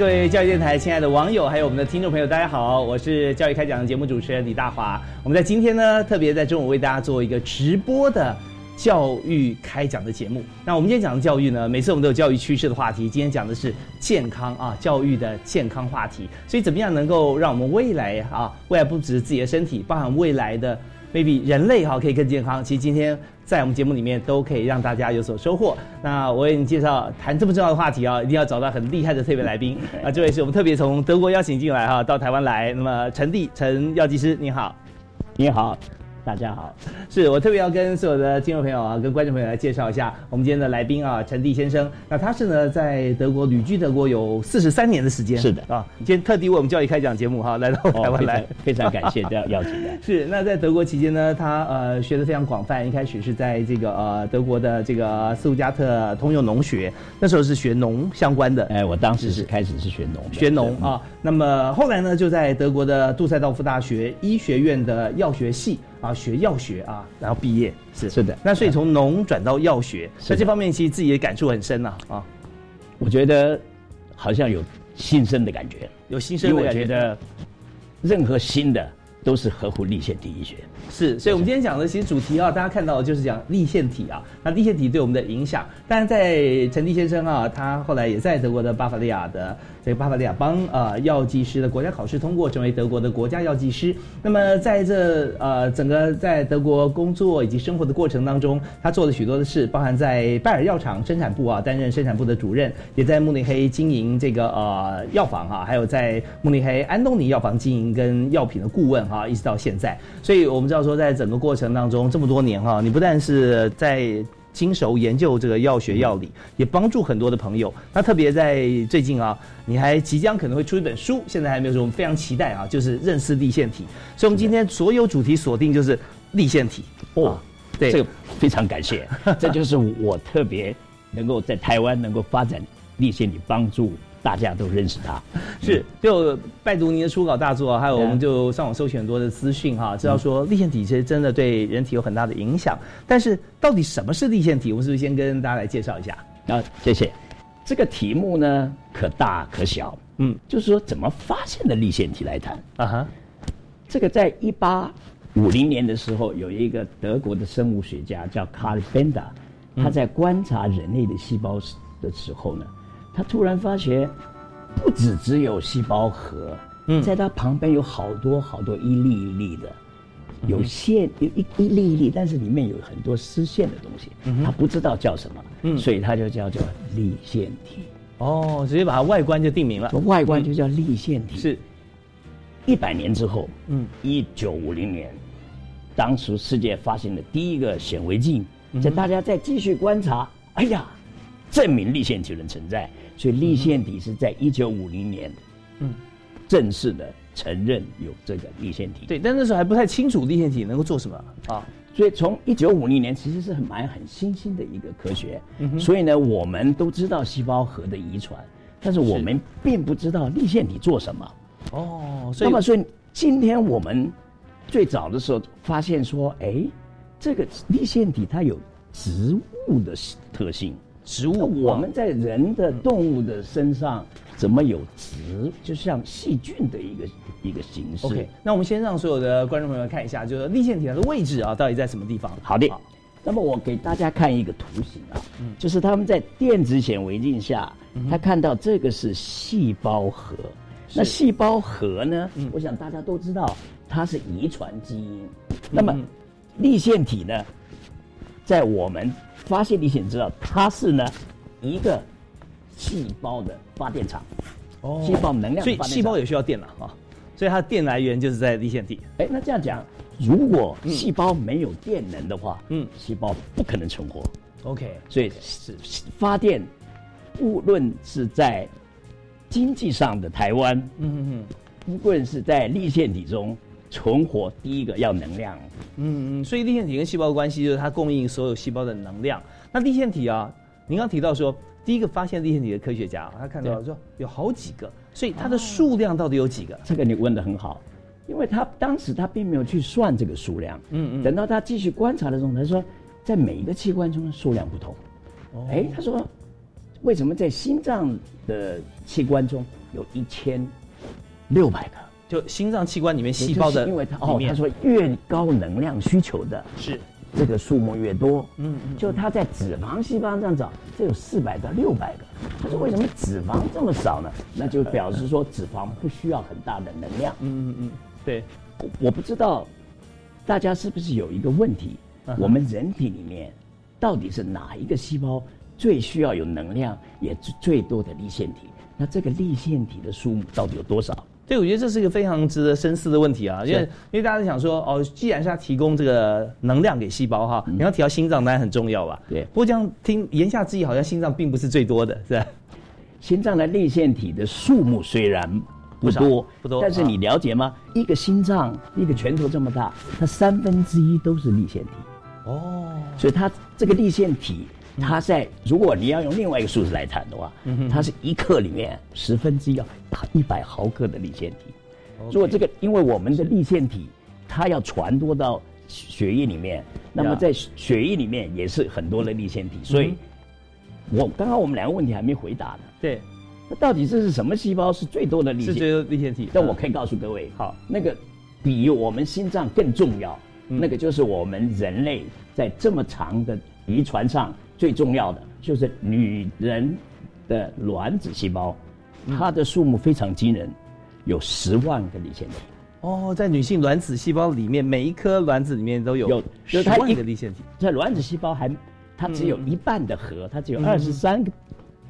各位教育电台亲爱的网友，还有我们的听众朋友，大家好，我是教育开讲的节目主持人李大华。我们在今天呢，特别在中午为大家做一个直播的教育开讲的节目。那我们今天讲的教育呢，每次我们都有教育趋势的话题，今天讲的是健康啊，教育的健康话题。所以怎么样能够让我们未来啊，未来不只是自己的身体，包含未来的 maybe 人类哈，可以更健康。其实今天。在我们节目里面都可以让大家有所收获。那我为你介绍谈这么重要的话题啊，一定要找到很厉害的特别来宾 啊！这位是我们特别从德国邀请进来哈，到台湾来。那么陈弟陈药剂师，你好，你好。大家好，是我特别要跟所有的听众朋友啊，跟观众朋友来介绍一下我们今天的来宾啊，陈弟先生。那他是呢，在德国旅居德国有四十三年的时间。是的啊，今天特地为我们教育开讲节目哈，来到台湾来，非常感谢这样邀请的。是那在德国期间呢，他呃学的非常广泛，一开始是在这个呃德国的这个斯图加特通用农学，那时候是学农相关的。哎，我当时是开始是学农，学农啊。那么后来呢，就在德国的杜塞道夫大学医学院的药学系。啊，学药学啊，然后毕业是是的，那所以从农转到药学，在这方面其实自己的感触很深呐啊。我觉得好像有新生的感觉，有新生的感觉。我觉得任何新的都是合乎立宪体医学。是，所以我们今天讲的其实主题啊，大家看到的就是讲立腺体啊。那立腺体对我们的影响，但是在陈立先生啊，他后来也在德国的巴伐利亚的这个巴伐利亚邦呃药剂师的国家考试通过，成为德国的国家药剂师。那么在这呃整个在德国工作以及生活的过程当中，他做了许多的事，包含在拜耳药厂生产部啊担任生产部的主任，也在慕尼黑经营这个呃药房啊，还有在慕尼黑安东尼药房经营跟药品的顾问哈，一直到现在。所以我们知道。说在整个过程当中这么多年哈，你不但是在经手研究这个药学药理，也帮助很多的朋友。那特别在最近啊，你还即将可能会出一本书，现在还没有说，我们非常期待啊，就是认识立腺体。所以，我们今天所有主题锁定就是立腺体哦。对，这个非常感谢，这就是我特别能够在台湾能够发展立腺体，帮助。大家都认识他，是就拜读您的初稿大作，还有我们就上网搜寻很多的资讯哈，知道说立腺体其实真的对人体有很大的影响。但是到底什么是立腺体？我们是不是先跟大家来介绍一下？啊，谢谢。这个题目呢，可大可小。嗯，就是说怎么发现的立腺体来谈啊哈。这个在一八五零年的时候，有一个德国的生物学家叫卡里宾达，他在观察人类的细胞的时候呢。他突然发觉，不止只有细胞核，嗯。在它旁边有好多好多一粒一粒的，有线有一一粒一粒，但是里面有很多丝线的东西，他不知道叫什么，嗯。所以他就叫做粒线体。哦，直接把它外观就定名了，外观就叫粒线体。是，一百年之后，嗯，一九五零年，当时世界发现的第一个显微镜，在大家再继续观察，哎呀。证明立线体的存在，所以立腺体是在一九五零年，嗯，正式的承认有这个立腺体。对，但那时候还不太清楚立腺体能够做什么啊。所以从一九五零年其实是很蛮很新兴的一个科学。所以呢，我们都知道细胞核的遗传，但是我们并不知道立腺体做什么。哦，那么所以今天我们最早的时候发现说，哎，这个立腺体它有植物的特性。植物，我们在人的、动物的身上怎么有植？就像细菌的一个一个形式。OK，那我们先让所有的观众朋友看一下，就是立腺体它的位置啊，到底在什么地方？好的，那么我给大家看一个图形啊，就是他们在电子显微镜下，他看到这个是细胞核。那细胞核呢？我想大家都知道，它是遗传基因。那么立腺体呢，在我们发现立腺知道它是呢一个细胞的发电厂。哦，细胞能量，所以细胞也需要电了啊。所以它的电来源就是在立腺体。哎，那这样讲，如果细胞没有电能的话，嗯，细胞不可能存活。OK，所以是发电，无论是在经济上的台湾，嗯嗯嗯，无论是在立腺体中存活，第一个要能量。嗯嗯，所以立腺体跟细胞的关系就是它供应所有细胞的能量。那立腺体啊，您刚提到说。第一个发现立腺体的科学家，他看到说有好几个，所以它的数量到底有几个？这个你问的很好，因为他当时他并没有去算这个数量，嗯嗯，等到他继续观察的时候，他说在每一个器官中的数量不同。哎，他说为什么在心脏的器官中有一千六百个？就心脏器官里面细胞的，因为他哦，他说越高能量需求的是。这个数目越多，嗯，就它在脂肪细胞上找，这有四百到六百个。他说为什么脂肪这么少呢？那就表示说脂肪不需要很大的能量。嗯嗯嗯，对，我不知道大家是不是有一个问题，我们人体里面到底是哪一个细胞最需要有能量，也最最多的立腺体？那这个立腺体的数目到底有多少？所以我觉得这是一个非常值得深思的问题啊，因为因为大家想说哦，既然是要提供这个能量给细胞哈，你要提到心脏当然很重要吧？对。不过这样听言下之意，好像心脏并不是最多的，是吧？心脏的立腺体的数目虽然不多不多，但是你了解吗？一个心脏一个拳头这么大，它三分之一都是立腺体。哦。所以它这个立腺体。它在，如果你要用另外一个数字来谈的话，它是一克里面十分之一要一百毫克的立腺体。如果这个，因为我们的立腺体它要传播到血液里面，那么在血液里面也是很多的立腺体。所以，我刚刚我们两个问题还没回答呢。对，那到底这是什么细胞是最多的立腺？是最多立腺体。但我可以告诉各位，好，那个比我们心脏更重要，那个就是我们人类在这么长的遗传上。最重要的就是女人的卵子细胞，它的数目非常惊人，有十万个立腺体。哦，在女性卵子细胞里面，每一颗卵子里面都有有十万个立腺体。在卵子细胞还，它只有一半的核，它只有二十三个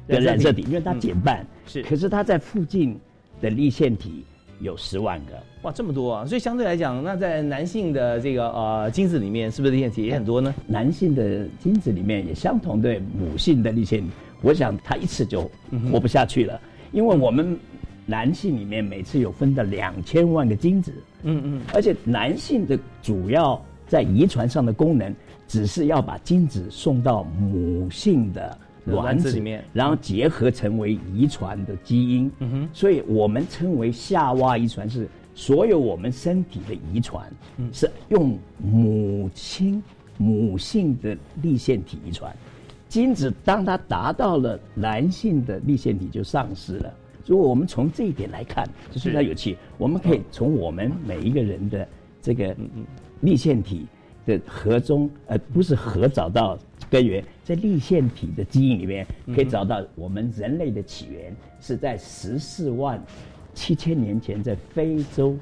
的染色体，因为它减半。是，可是它在附近的立腺体。有十万个哇，这么多啊！所以相对来讲，那在男性的这个呃精子里面，是不是立腺体也很多呢？男性的精子里面也相同对母性的立腺体，我想他一次就活不下去了，因为我们男性里面每次有分的两千万个精子，嗯嗯，而且男性的主要在遗传上的功能，只是要把精子送到母性的。卵子里面，然后结合成为遗传的基因，嗯哼，所以我们称为夏娃遗传是所有我们身体的遗传，嗯，是用母亲母性的立腺体遗传，精子当它达到了男性的立腺体就丧失了。如果我们从这一点来看，就非常有趣。我们可以从我们每一个人的这个立腺体的核中，呃，不是核找到。根源在立腺体的基因里面可以找到我们人类的起源是在十四万七千年前在非洲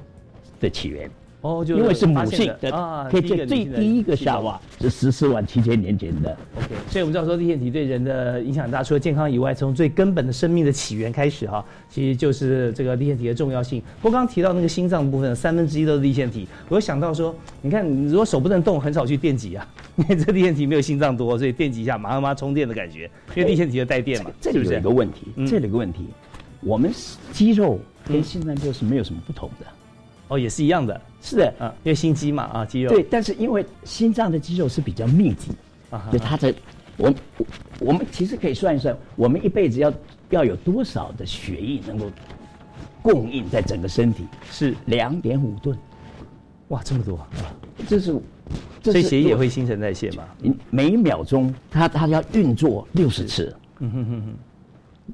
的起源。哦，就因为是母性的啊，可以最最第一个夏娃是十四万七千年前的。OK，所以我们知道说立腺体对人的影响很大，除了健康以外，从最根本的生命的起源开始哈，其实就是这个立腺体的重要性。不过刚刚提到那个心脏部分，三分之一都是立腺体，我又想到说，你看如果手不能动，很少去电击啊，因为这立腺体没有心脏多，所以电击一下马上马上充电的感觉，因为立腺体就带电嘛。这里有一个问题，这里有个问题，我们肌肉跟心脏就是没有什么不同的。哦，也是一样的，是的，啊，因为心肌嘛，啊，肌肉。对，但是因为心脏的肌肉是比较密集，啊，就它的，我，我们其实可以算一算，我们一辈子要要有多少的血液能够供应在整个身体？是两点五吨，哇，这么多啊！这是，所以血液会新陈代谢嘛？每一秒钟它它要运作六十次，嗯哼哼哼，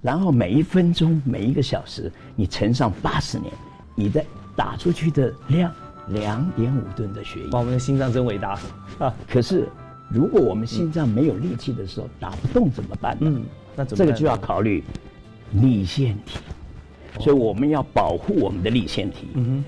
然后每一分钟每一个小时你乘上八十年，你的。打出去的量两点五吨的血液，哇，我们的心脏真伟大啊！可是如果我们心脏没有力气的时候打不动怎么办？嗯，那这个就要考虑立腺体，所以我们要保护我们的立腺体。嗯哼。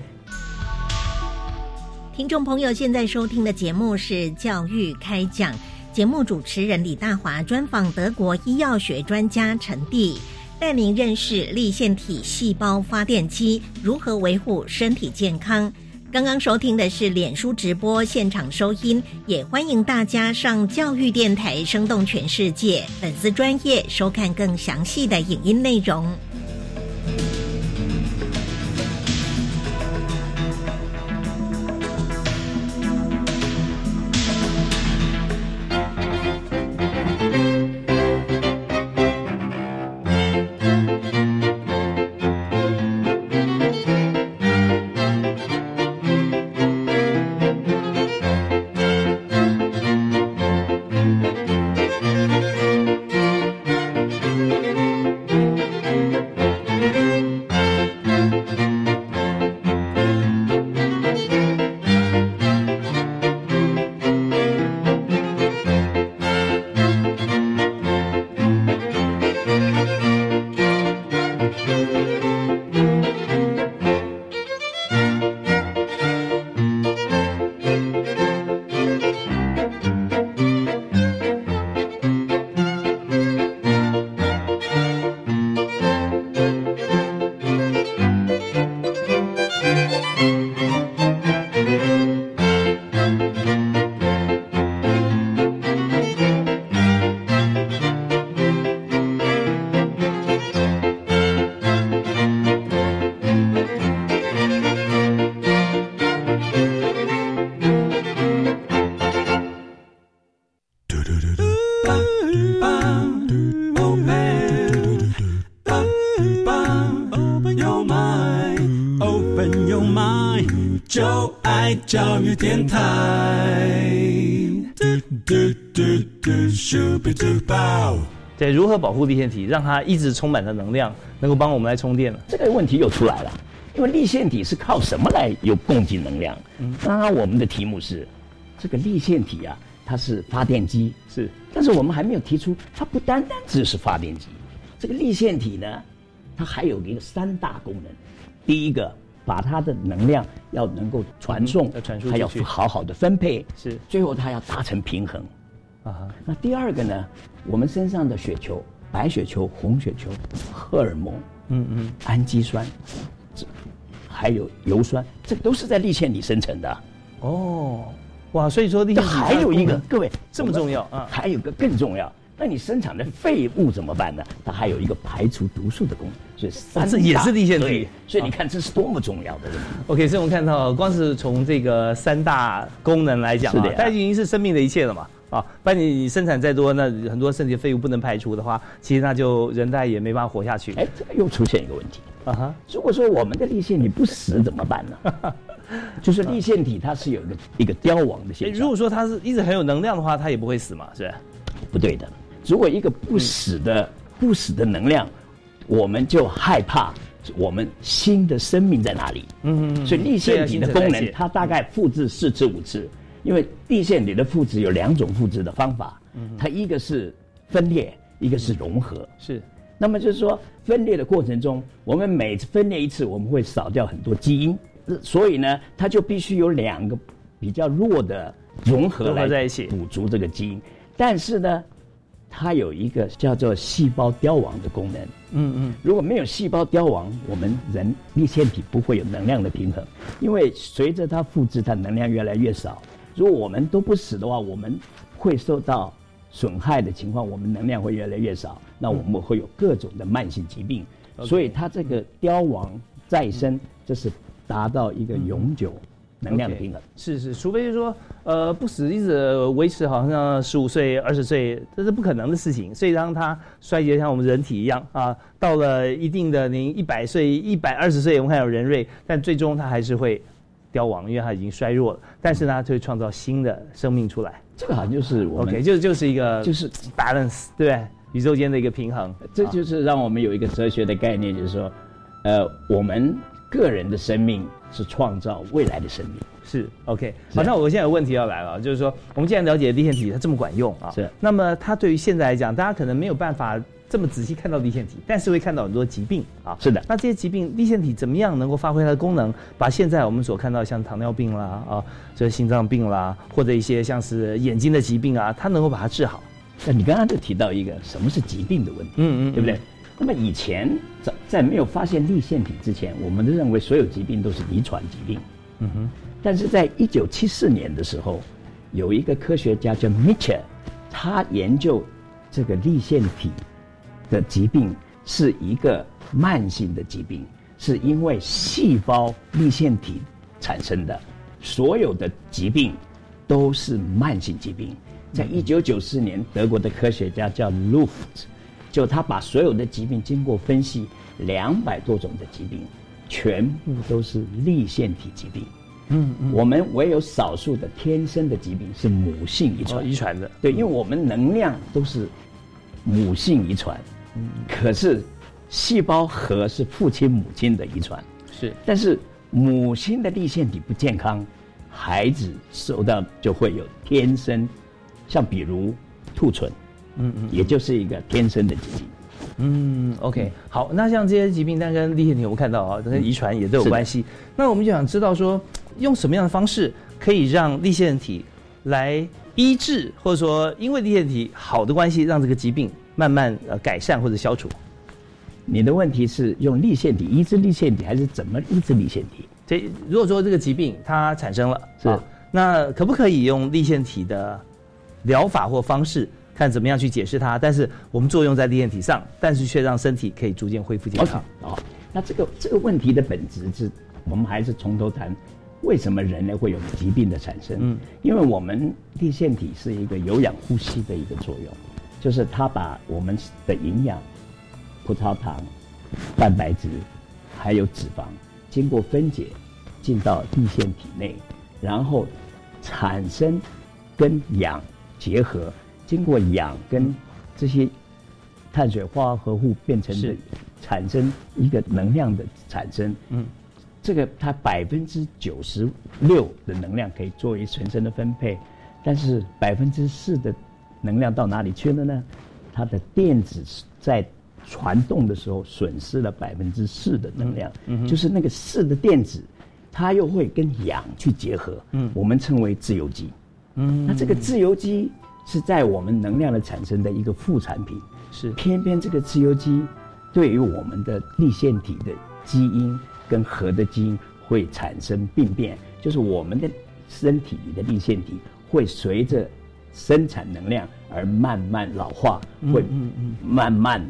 听众朋友，现在收听的节目是《教育开讲》，节目主持人李大华专访德国医药学专家陈蒂，带您认识立腺体细胞发电机如何维护身体健康。刚刚收听的是脸书直播现场收音，也欢迎大家上教育电台生动全世界粉丝专业收看更详细的影音内容。教育电台。对，如何保护立腺体，让它一直充满着能量，能够帮我们来充电呢？这个问题又出来了，因为立腺体是靠什么来有供给能量？嗯，刚刚我们的题目是这个立腺体啊，它是发电机，是，但是我们还没有提出，它不单单只是发电机，这个立腺体呢，它还有一个三大功能，第一个。把它的能量要能够传送，要传输，它要好好的分配，是最后它要达成平衡，啊。那第二个呢？我们身上的血球，白血球、红血球、荷尔蒙，嗯嗯，氨基酸，这还有油酸，这都是在立腺里生成的。哦，哇，所以说立腺还有一个，各位这么重要啊？还有个更重要。那你生产的废物怎么办呢？它还有一个排除毒素的功能，所以三这也是立腺体。所以你看这是多么重要的。OK，所以我们看到，光是从这个三大功能来讲啊，它已经是生命的一切了嘛。啊，不然你你生产再多，那很多身体废物不能排除的话，其实那就人代也没办法活下去。哎，这个又出现一个问题啊哈！如果说我们的立腺体不死怎么办呢？就是立腺体它是有一个一个凋亡的现象。如果说它是一直很有能量的话，它也不会死嘛，是不对的。如果一个不死的不死的能量，我们就害怕我们新的生命在哪里？嗯嗯。所以立腺体的功能，它大概复制四次五次，因为立腺体的复制有两种复制的方法，它一个是分裂，一个是融合。是。那么就是说，分裂的过程中，我们每次分裂一次，我们会少掉很多基因，所以呢，它就必须有两个比较弱的融合来在一起补足这个基因，但是呢。它有一个叫做细胞凋亡的功能。嗯嗯，如果没有细胞凋亡，我们人立腺体不会有能量的平衡，因为随着它复制，它能量越来越少。如果我们都不死的话，我们会受到损害的情况，我们能量会越来越少，那我们会有各种的慢性疾病。所以它这个凋亡再生，这是达到一个永久。能量的平衡是是，除非是说，呃，不死一直维持，好像十五岁、二十岁，这是不可能的事情。所以当它衰竭，像我们人体一样啊，到了一定的您，一百岁、一百二十岁，我们看有人瑞，但最终它还是会凋亡，因为它已经衰弱了。但是呢，它会创造新的生命出来。这个好像就是我们，OK，就就是一个就是 balance，对不对？宇宙间的一个平衡。这就是让我们有一个哲学的概念，就是说，呃，我们。个人的生命是创造未来的生命。是 OK，好，那我现在有问题要来了，就是说，我们既然了解立腺体它这么管用啊，是，那么它对于现在来讲，大家可能没有办法这么仔细看到立腺体，但是会看到很多疾病啊，是的。那这些疾病立腺体怎么样能够发挥它的功能，把现在我们所看到像糖尿病啦啊，这心脏病啦，或者一些像是眼睛的疾病啊，它能够把它治好？那你刚刚就提到一个什么是疾病的问题，嗯嗯，对不对？那么以前在在没有发现立腺体之前，我们都认为所有疾病都是遗传疾病，嗯哼。但是在一九七四年的时候，有一个科学家叫 Mitchell，他研究这个立腺体的疾病是一个慢性的疾病，是因为细胞立腺体产生的。所有的疾病都是慢性疾病。在一九九四年，德国的科学家叫 Luft，就他把所有的疾病经过分析，两百多种的疾病，全部都是立腺体疾病。嗯，嗯我们唯有少数的天生的疾病是母性遗传，遗传的。对，因为我们能量都是母性遗传，嗯，可是细胞核是父亲母亲的遗传，是。但是母亲的立腺体不健康，孩子受到就会有天生，像比如兔唇，嗯嗯，也就是一个天生的疾病。嗯，OK，好，那像这些疾病，但跟立腺体我们看到啊，跟遗传也都有关系。那我们就想知道说。用什么样的方式可以让立腺体来医治，或者说因为立腺体好的关系，让这个疾病慢慢呃改善或者消除？你的问题是用立腺体医治立腺体，还是怎么医治立腺体？这如果说这个疾病它产生了，是那可不可以用立腺体的疗法或方式，看怎么样去解释它？但是我们作用在立腺体上，但是却让身体可以逐渐恢复健康。哦，那这个这个问题的本质是，我们还是从头谈。为什么人类会有疾病的产生？嗯，因为我们立腺体是一个有氧呼吸的一个作用，就是它把我们的营养、葡萄糖、蛋白质还有脂肪经过分解进到地腺体内，然后产生跟氧结合，经过氧跟这些碳水化合物变成的，产生一个能量的产生。嗯。这个它百分之九十六的能量可以作为全身的分配，但是百分之四的能量到哪里去了呢？它的电子在传动的时候损失了百分之四的能量，就是那个四的电子，它又会跟氧去结合，嗯我们称为自由基。嗯那这个自由基是在我们能量的产生的一个副产品，是偏偏这个自由基对于我们的立腺体的基因。跟核的基因会产生病变，就是我们的身体里的立腺体会随着生产能量而慢慢老化，会慢慢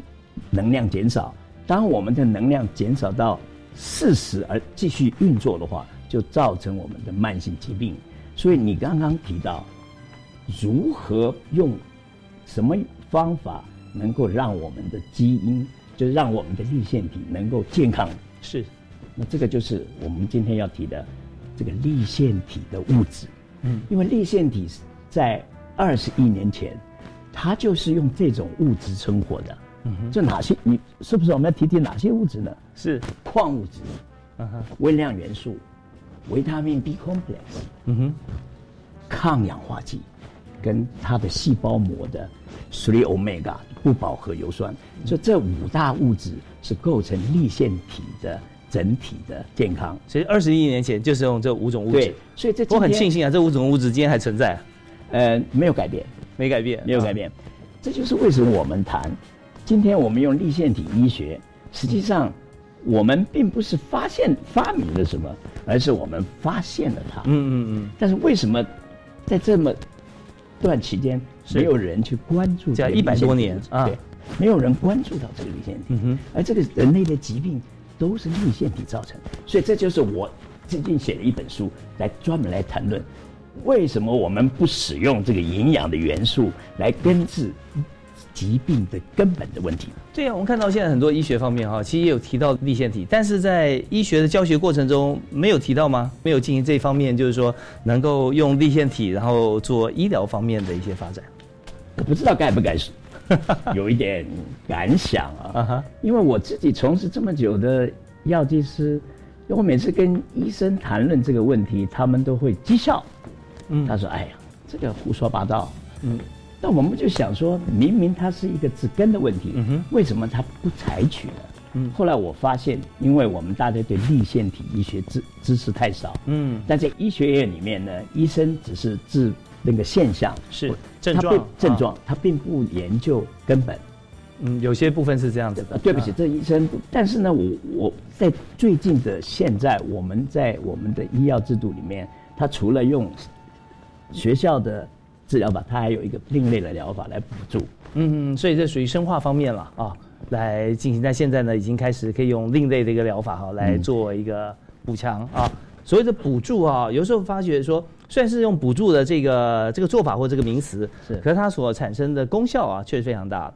能量减少。当我们的能量减少到四十而继续运作的话，就造成我们的慢性疾病。所以你刚刚提到如何用什么方法能够让我们的基因，就是让我们的立腺体能够健康？是。那这个就是我们今天要提的这个立腺体的物质，嗯，因为立腺体在二十亿年前，它就是用这种物质生活的，嗯哼，这哪些？你是不是我们要提提哪些物质呢？是矿物质，嗯哼，微量元素，维他命 B complex，嗯哼，抗氧化剂，跟它的细胞膜的 three omega 不饱和油酸，所以这五大物质是构成立腺体的。整体的健康，所以二十亿年前就是用这五种物质。所以这我很庆幸啊，这五种物质今天还存在。呃，没有改变，没改变，没有改变。这就是为什么我们谈，今天我们用立腺体医学，实际上我们并不是发现发明了什么，而是我们发现了它。嗯嗯嗯。但是为什么在这么段期间没有人去关注？这一百多年啊，对，没有人关注到这个立腺体。而这个人类的疾病。都是立腺体造成的，所以这就是我最近写了一本书，来专门来谈论为什么我们不使用这个营养的元素来根治疾病的根本的问题。对啊，我们看到现在很多医学方面哈，其实也有提到立腺体，但是在医学的教学过程中没有提到吗？没有进行这方面，就是说能够用立腺体然后做医疗方面的一些发展。我不知道该不该说。有一点感想啊，因为我自己从事这么久的药剂师，我每次跟医生谈论这个问题，他们都会讥笑。嗯，他说：“哎呀，这个胡说八道。”嗯，那我们就想说，明明它是一个治根的问题，嗯，为什么它不采取呢？嗯，后来我发现，因为我们大家对立腺体医学知知识太少，嗯，但在医学院里面呢，医生只是治那个现象，是症状，症状，他并不研究根本。嗯，有些部分是这样子的。对不起，这医生，但是呢，我我在最近的现在，我们在我们的医药制度里面，他除了用学校的治疗法，它还有一个另类的疗法来补助。嗯，所以这属于生化方面了啊。来进行，但现在呢，已经开始可以用另类的一个疗法哈来做一个补强啊。所谓的补助啊，有时候发觉说，虽然是用补助的这个这个做法或这个名词，是，可是它所产生的功效啊，却是非常大的。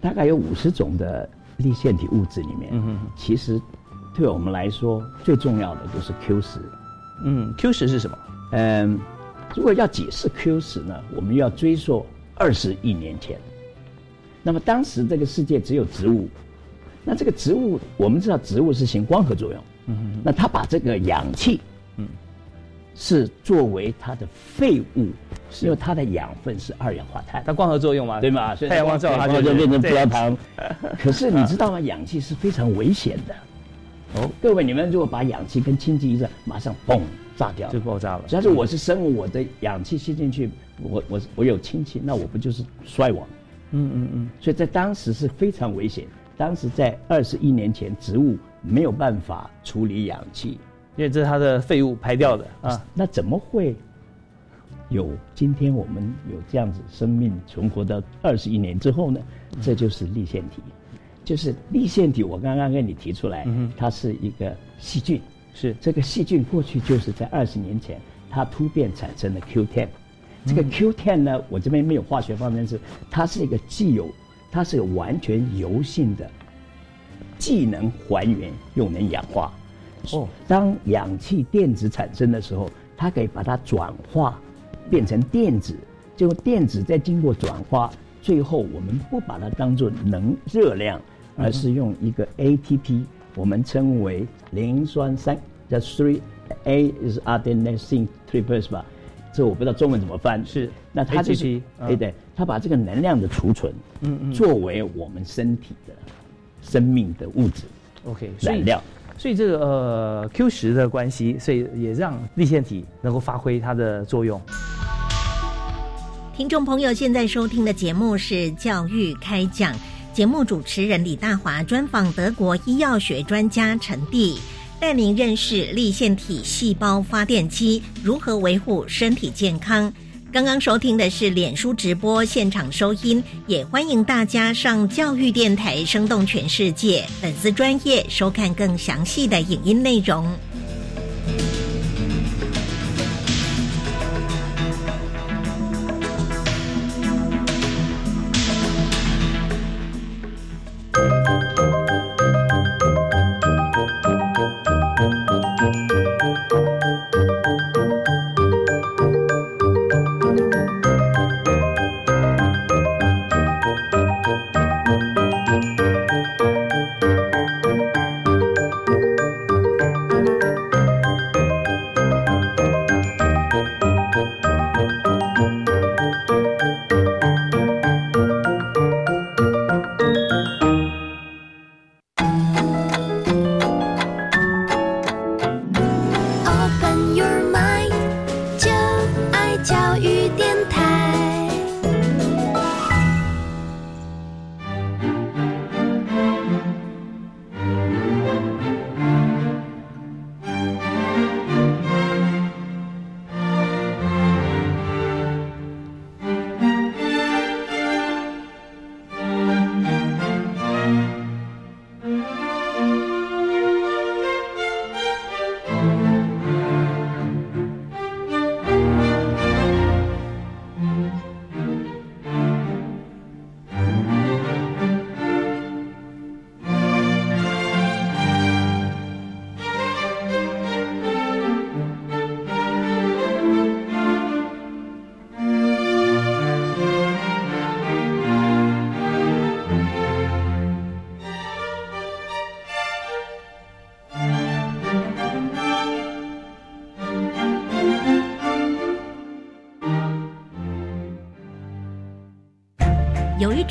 大概有五十种的立腺体物质里面，嗯其实对我们来说最重要的就是 Q 十。嗯，Q 十是什么？嗯，如果要解释 Q 十呢，我们要追溯二十亿年前。那么当时这个世界只有植物，那这个植物我们知道植物是行光合作用，嗯，那它把这个氧气，嗯，是作为它的废物，因为它的养分是二氧化碳，它光合作用嘛，对吗？太阳光照它就变成葡萄糖。可是你知道吗？氧气是非常危险的。哦，各位你们如果把氧气跟氢气一热，马上嘣炸掉，就爆炸了。假如我是生物，我的氧气吸进去，我我我有氢气，那我不就是衰亡？嗯嗯嗯，所以在当时是非常危险。当时在二十一年前，植物没有办法处理氧气，因为这是它的废物排掉的啊。那怎么会有今天我们有这样子生命存活到二十一年之后呢？这就是立腺体，就是立腺体。我刚刚跟你提出来，它是一个细菌，是这个细菌过去就是在二十年前它突变产生的 Q10。这个 Q10 呢，我这边没有化学方面是，它是一个既有，它是完全油性的，既能还原又能氧化。哦，当氧气电子产生的时候，它可以把它转化变成电子，就电子再经过转化，最后我们不把它当做能热量，而是用一个 ATP，我们称为磷酸三，叫 three A is adenosine triplets 吧。这我不知道中文怎么翻，是。那它就是，对对，它把这个能量的储存，嗯嗯，作为我们身体的生命的物质，OK，燃料，所以这个呃 Q 十的关系，所以也让立腺体能够发挥它的作用。听众朋友，现在收听的节目是教育开讲，节目主持人李大华专访德国医药学专家陈蒂。带您认识立腺体细胞发电机如何维护身体健康。刚刚收听的是脸书直播现场收音，也欢迎大家上教育电台《生动全世界》粉丝专业收看更详细的影音内容。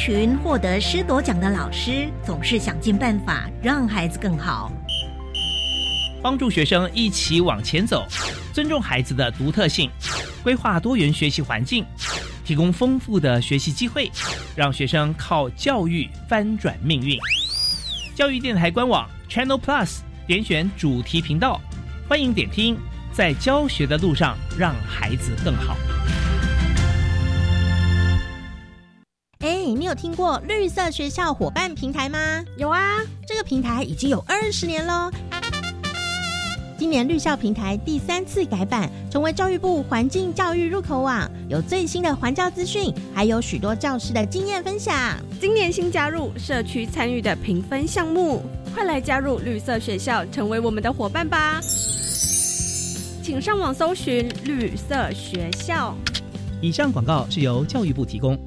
群获得师铎奖的老师总是想尽办法让孩子更好，帮助学生一起往前走，尊重孩子的独特性，规划多元学习环境，提供丰富的学习机会，让学生靠教育翻转命运。教育电台官网 Channel Plus 点选主题频道，欢迎点听，在教学的路上让孩子更好。听过绿色学校伙伴平台吗？有啊，这个平台已经有二十年喽。今年绿校平台第三次改版，成为教育部环境教育入口网，有最新的环教资讯，还有许多教师的经验分享。今年新加入社区参与的评分项目，快来加入绿色学校，成为我们的伙伴吧！请上网搜寻绿色学校。以上广告是由教育部提供。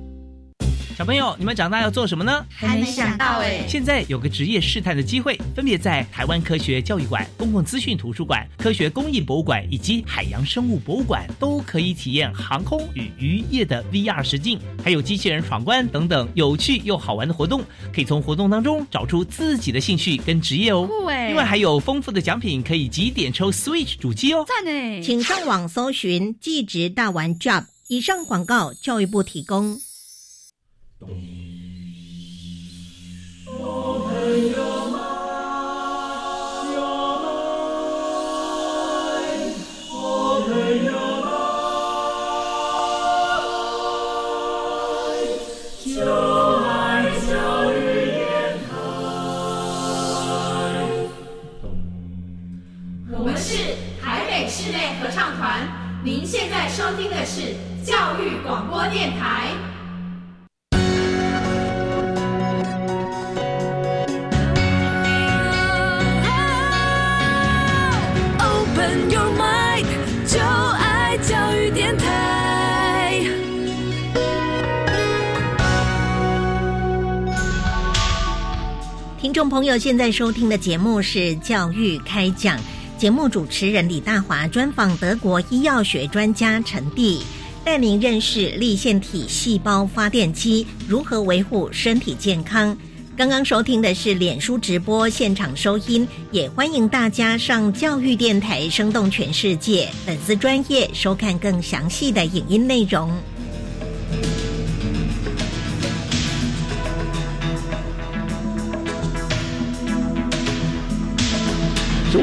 小朋友，你们长大要做什么呢？还没想到哎。现在有个职业试探的机会，分别在台湾科学教育馆、公共资讯图书馆、科学工艺博物馆以及海洋生物博物馆，都可以体验航空与渔业的 VR 实境，还有机器人闯关等等有趣又好玩的活动。可以从活动当中找出自己的兴趣跟职业哦。另外还有丰富的奖品，可以几点抽 Switch 主机哦。赞哎！请上网搜寻“技职大玩 Job”。以上广告，教育部提供。我们是台北室内合唱团，您现在收听的是教育广播电台。众朋友，现在收听的节目是《教育开讲》，节目主持人李大华专访德国医药学专家陈蒂，带您认识立腺体细胞发电机如何维护身体健康。刚刚收听的是脸书直播现场收音，也欢迎大家上教育电台生动全世界粉丝专业收看更详细的影音内容。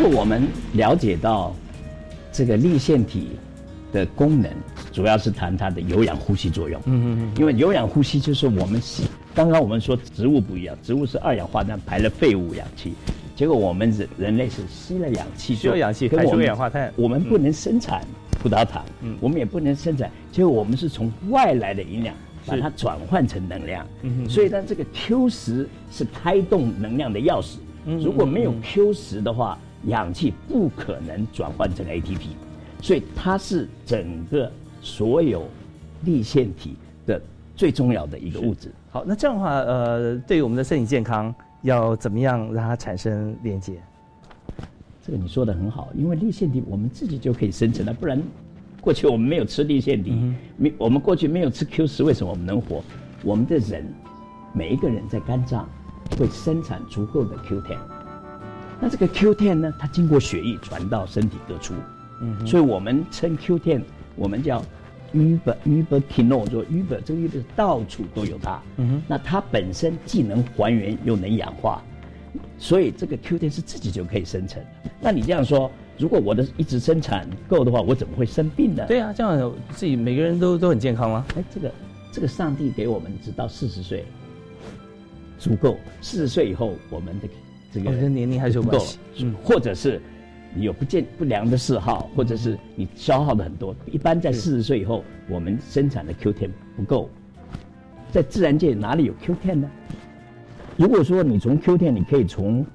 果我们了解到这个立腺体的功能，主要是谈它的有氧呼吸作用。嗯嗯嗯。因为有氧呼吸就是我们吸，刚刚我们说植物不一样，植物是二氧化碳排了废物氧气，结果我们人人类是吸了氧气，需要氧气排出二氧化碳。我们不能生产葡萄糖，嗯，我们也不能生产，结果我们是从外来的营养把它转换成能量。嗯所以呢，这个 Q 十是开动能量的钥匙。嗯。如果没有 Q 十的话，氧气不可能转换成 ATP，所以它是整个所有立腺体的最重要的一个物质。好，那这样的话，呃，对于我们的身体健康，要怎么样让它产生连接？这个你说的很好，因为立腺体我们自己就可以生成了，不然过去我们没有吃立腺体，没我们过去没有吃 Q 十，为什么我们能活？我们的人每一个人在肝脏会生产足够的 Q10。那这个 Q10 呢？它经过血液传到身体各处，嗯，所以我们称 Q10，我们叫 Uber Uberquinol，说 Uber 这个 Uber 到处都有它，嗯哼，那它本身既能还原又能氧化，所以这个 Q10 是自己就可以生成。那你这样说，如果我的一直生产够的话，我怎么会生病呢？对啊，这样自己每个人都都很健康吗？哎，这个这个上帝给我们直到四十岁足够，四十岁以后我们的。这个年龄还是有关系，嗯，或者是你有不健不良的嗜好，或者是你消耗的很多。一般在四十岁以后，我们生产的 Q10 不够，在自然界哪里有 Q10 呢？如果说你从 Q10，你可以从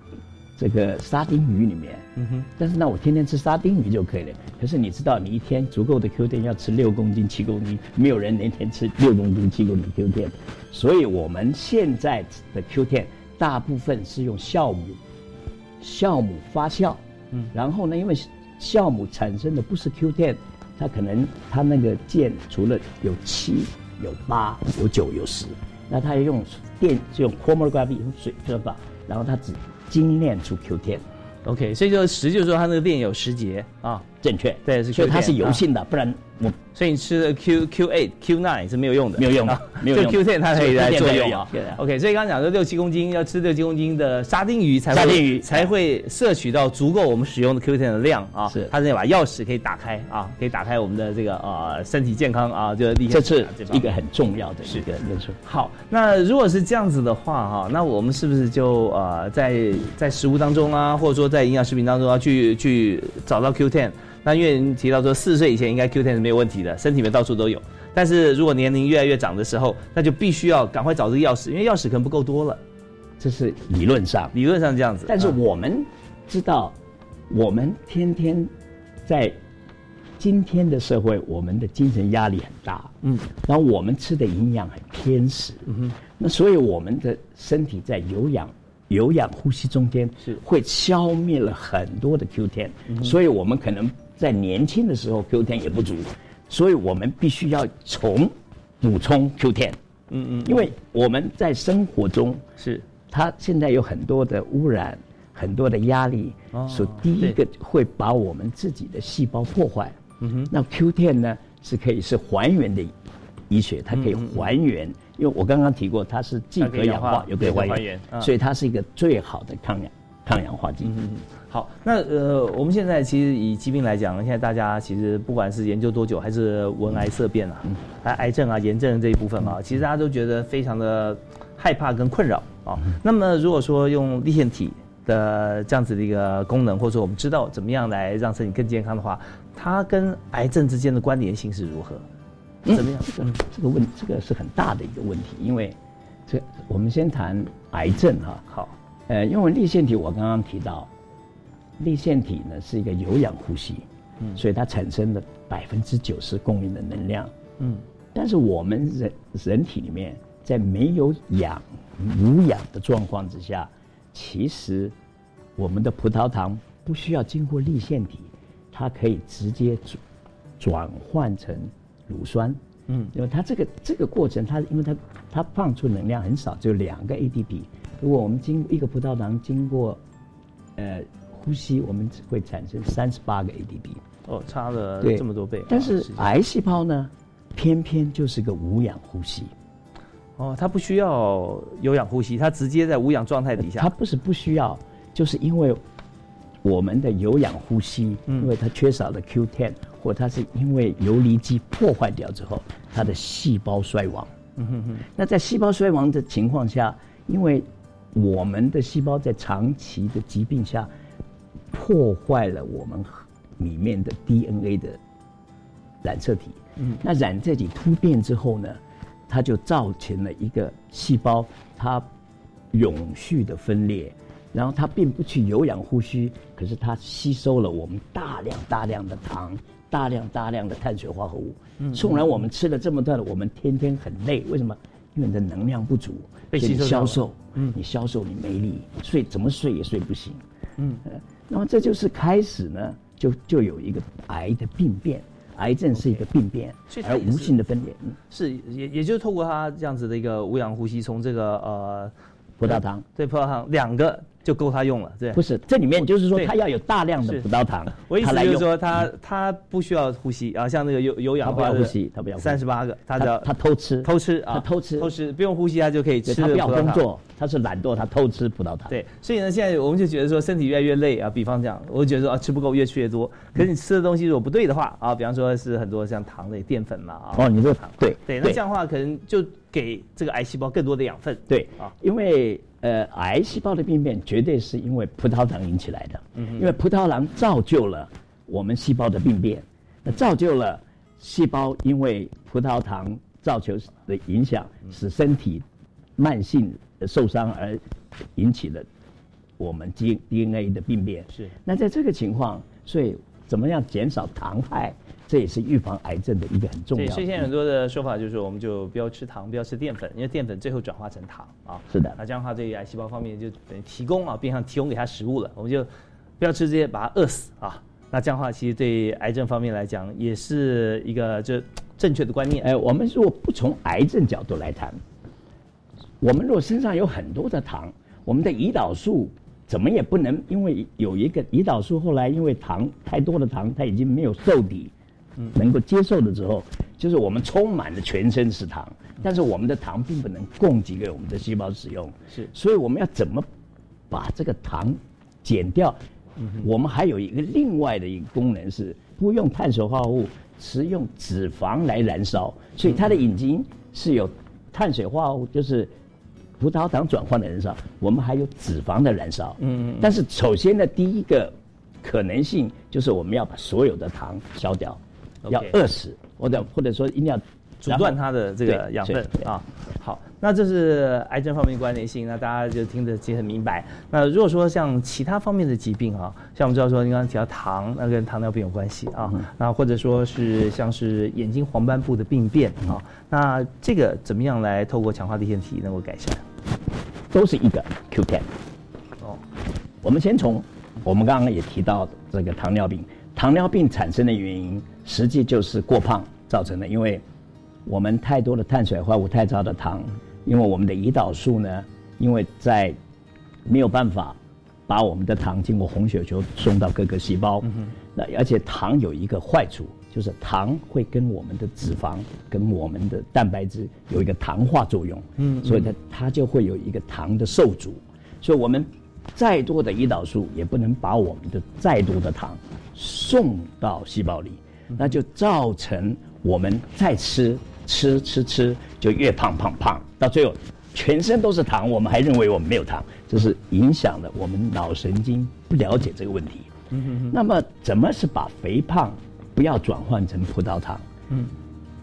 这个沙丁鱼里面，嗯哼，但是那我天天吃沙丁鱼就可以了。可是你知道，你一天足够的 Q10 要吃六公斤、七公斤，没有人那天吃六公斤、七公斤 Q10，所以我们现在的 Q10。大部分是用酵母，酵母发酵，嗯，然后呢，因为酵母产生的不是 Q10，它可能它那个键除了有七、有八、有九、有十，那他用电就用 chromography 用水分法，然后它只精炼出 Q10。OK，所以就十就是说它那个电有十节啊，正确，对，是所以它是油性的，不然我所以你吃的 Q Q eight Q nine 是没有用的，没有用的，没有用。就 Q ten 它可以来作用啊。对 OK，所以刚刚讲说六七公斤要吃六七公斤的沙丁鱼才沙丁鱼才会摄取到足够我们使用的 Q ten 的量啊。是，它是那把钥匙可以打开啊，可以打开我们的这个呃身体健康啊，就这是一个很重要的一个因素。好，那如果是这样子的话哈，那我们是不是就呃在在食物当中啊，或者说在营养食品当中啊去去找到 Q ten？那因为您提到说四十岁以前应该 Q ten 是没有问题的，身体里面到处都有。但是如果年龄越来越长的时候，那就必须要赶快找这个钥匙，因为钥匙可能不够多了。这是理论上，理论上这样子。但是我们知道，我们天天在今天的社会，我们的精神压力很大，嗯，然后我们吃的营养很偏食，嗯哼，那所以我们的身体在有氧。有氧呼吸中间是会消灭了很多的 Q 天，所以我们可能在年轻的时候 Q 天也不足，所以我们必须要从补充 Q 天。嗯嗯，因为我们在生活中是它现在有很多的污染，很多的压力，所以第一个会把我们自己的细胞破坏。嗯哼，那 Q 天呢是可以是还原的医学，它可以还原。因为我刚刚提过，它是既可氧化又可以还原，所以它是一个最好的抗氧抗氧化剂。嗯好，那呃，我们现在其实以疾病来讲，现在大家其实不管是研究多久，还是闻癌色变啊，癌癌症啊、炎症这一部分啊，其实大家都觉得非常的害怕跟困扰啊。那么如果说用立腺体的这样子的一个功能，或者说我们知道怎么样来让身体更健康的话，它跟癌症之间的关联性是如何？怎么样？这个这个问这个是很大的一个问题，因为这我们先谈癌症哈。好，呃，因为立腺体我刚刚提到，立腺体呢是一个有氧呼吸，嗯，所以它产生的百分之九十供应的能量，嗯，但是我们人人体里面在没有氧无氧的状况之下，其实我们的葡萄糖不需要经过立腺体，它可以直接转转换成。乳酸，嗯，因为它这个这个过程，它因为它它放出能量很少，只有两个 ATP。如果我们经一个葡萄糖经过，呃，呼吸，我们只会产生三十八个 ATP。哦，差了这么多倍。但是癌细胞呢，偏偏就是个无氧呼吸。哦，它不需要有氧呼吸，它直接在无氧状态底下。它不是不需要，就是因为我们的有氧呼吸，因为它缺少了 Q10。或它是因为游离基破坏掉之后，它的细胞衰亡。嗯哼哼。那在细胞衰亡的情况下，因为我们的细胞在长期的疾病下破坏了我们里面的 DNA 的染色体。嗯。那染色体突变之后呢，它就造成了一个细胞它永续的分裂，然后它并不去有氧呼吸，可是它吸收了我们大量大量的糖。大量大量的碳水化合物，嗯纵然我们吃了这么多的，我们天天很累，为什么？因为你的能量不足，被吸收消瘦，嗯，你消瘦你没力，睡怎么睡也睡不醒，嗯，那么这就是开始呢，就就有一个癌的病变，癌症是一个病变，而无性的分裂，嗯，是也也就是透过它这样子的一个无氧呼吸，从这个呃葡萄糖对葡萄糖两个。就够他用了，对，不是这里面就是说他要有大量的葡萄糖，我意思就是说他他不需要呼吸啊，像那个有有氧，他不要呼吸，他不要三十八个，他要他偷吃偷吃啊，他偷吃。偷吃不用呼吸他就可以吃，他不要工作，他是懒惰，他偷吃葡萄糖。对，所以呢，现在我们就觉得说身体越来越累啊，比方这样，我觉得说啊吃不够越吃越多，可是你吃的东西如果不对的话啊，比方说是很多像糖类淀粉嘛啊，哦，你这个糖对对，那这样的话可能就给这个癌细胞更多的养分，对啊，因为。呃，癌细胞的病变绝对是因为葡萄糖引起来的，因为葡萄糖造就了我们细胞的病变，那造就了细胞因为葡萄糖造就的影响，使身体慢性受伤而引起的我们 D DNA 的病变。是，那在这个情况，所以怎么样减少糖害？这也是预防癌症的一个很重要。所以现在很多的说法就是，我们就不要吃糖，不要吃淀粉，因为淀粉最后转化成糖啊。是的。那这样的话，对于癌细胞方面就等于提供啊，变相提供给他食物了。我们就不要吃这些，把它饿死啊。那这样的话，其实对癌症方面来讲，也是一个就正确的观念。哎，我们如果不从癌症角度来谈，我们如果身上有很多的糖，我们的胰岛素怎么也不能，因为有一个胰岛素后来因为糖太多的糖，它已经没有受体能够接受的时候，就是我们充满了全身是糖，但是我们的糖并不能供给给我们的细胞使用，是，所以我们要怎么把这个糖减掉？我们还有一个另外的一个功能是不用碳水化合物，是用脂肪来燃烧，所以它的引擎是有碳水化合物，就是葡萄糖转换的燃烧，我们还有脂肪的燃烧。嗯嗯。但是首先呢，第一个可能性就是我们要把所有的糖消掉，要饿死，或者或者说一定要阻断它的这个养分啊。好。那这是癌症方面关联性，那大家就听得其实很明白。那如果说像其他方面的疾病啊，像我们知道说，你刚刚提到糖，那跟糖尿病有关系啊。那或者说是像是眼睛黄斑部的病变啊，那这个怎么样来透过强化地线体能够改善？都是一个 Q10。哦，我们先从我们刚刚也提到这个糖尿病，糖尿病产生的原因实际就是过胖造成的，因为我们太多的碳水化合物、太少的糖。因为我们的胰岛素呢，因为在没有办法把我们的糖经过红血球送到各个细胞，那而且糖有一个坏处，就是糖会跟我们的脂肪、跟我们的蛋白质有一个糖化作用，嗯，所以它它就会有一个糖的受阻，所以我们再多的胰岛素也不能把我们的再多的糖送到细胞里，那就造成我们再吃。吃吃吃，就越胖胖胖，到最后全身都是糖，我们还认为我们没有糖，这是影响了我们脑神经不了解这个问题。那么，怎么是把肥胖不要转换成葡萄糖？嗯，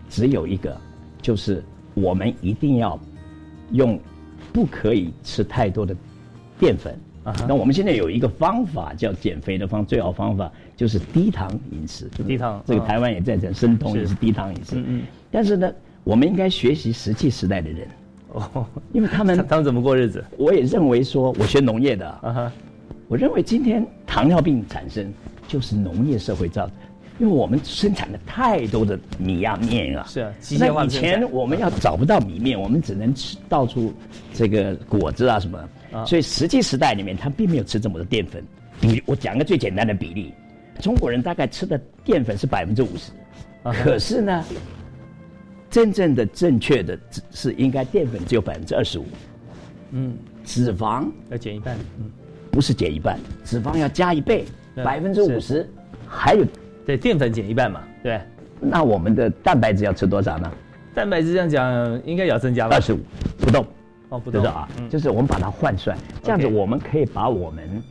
只有一个，就是我们一定要用，不可以吃太多的淀粉。那我们现在有一个方法叫减肥的方，最好方法就是低糖饮食。低糖，这个台湾也在讲，生酮也是低糖饮食。嗯嗯。但是呢，我们应该学习石器时代的人，哦，因为他们 他们怎么过日子？我也认为说，我学农业的，啊哈，我认为今天糖尿病产生就是农业社会造成，因为我们生产了太多的米啊面啊，是啊，那以前我们要找不到米面，我们只能吃到处这个果子啊什么。所以石器时代里面，他并没有吃这么多淀粉。比我讲个最简单的比例，中国人大概吃的淀粉是百分之五十，可是呢，真正的正确的是应该淀粉只有百分之二十五。嗯，脂肪要减一半。嗯，不是减一半，脂肪要加一倍，百分之五十。还有，对，淀粉减一半嘛。对。那我们的蛋白质要吃多少呢？蛋白质这样讲，应该要增加二十五，不动。哦，不知道啊，就是我们把它换算，这样子我们可以把我们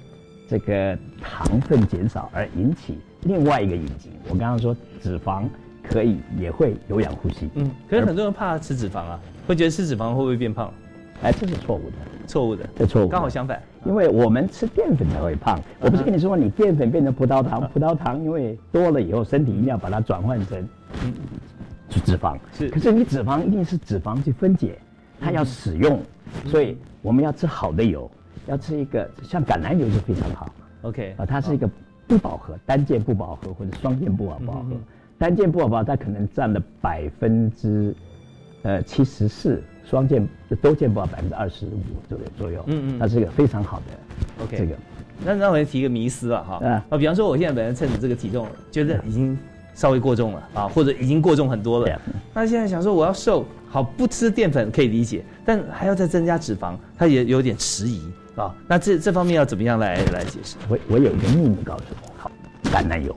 这个糖分减少，而引起另外一个引擎。我刚刚说脂肪可以也会有氧呼吸，嗯，可是很多人怕吃脂肪啊，会觉得吃脂肪会不会变胖？哎，这是错误的，错误的，这错误，刚好相反，因为我们吃淀粉才会胖。我不是跟你说你淀粉变成葡萄糖，葡萄糖因为多了以后，身体一定要把它转换成脂肪，是，可是你脂肪一定是脂肪去分解。它要使用，所以我们要吃好的油，要吃一个像橄榄油就非常好。OK，啊，它是一个不饱和，单键不饱和或者双键不饱和。单键不饱和它可能占了百分之呃七十四，双键多键不饱百分之二十五左右左右。嗯嗯，它是一个非常好的。OK，这个，那那我提一个迷思了哈。啊，比方说我现在本身趁着这个体重，觉得已经。稍微过重了啊，或者已经过重很多了。那现在想说我要瘦，好不吃淀粉可以理解，但还要再增加脂肪，他也有点迟疑啊。那这这方面要怎么样来来解释？我我有一个秘密告诉你，好，橄榄油，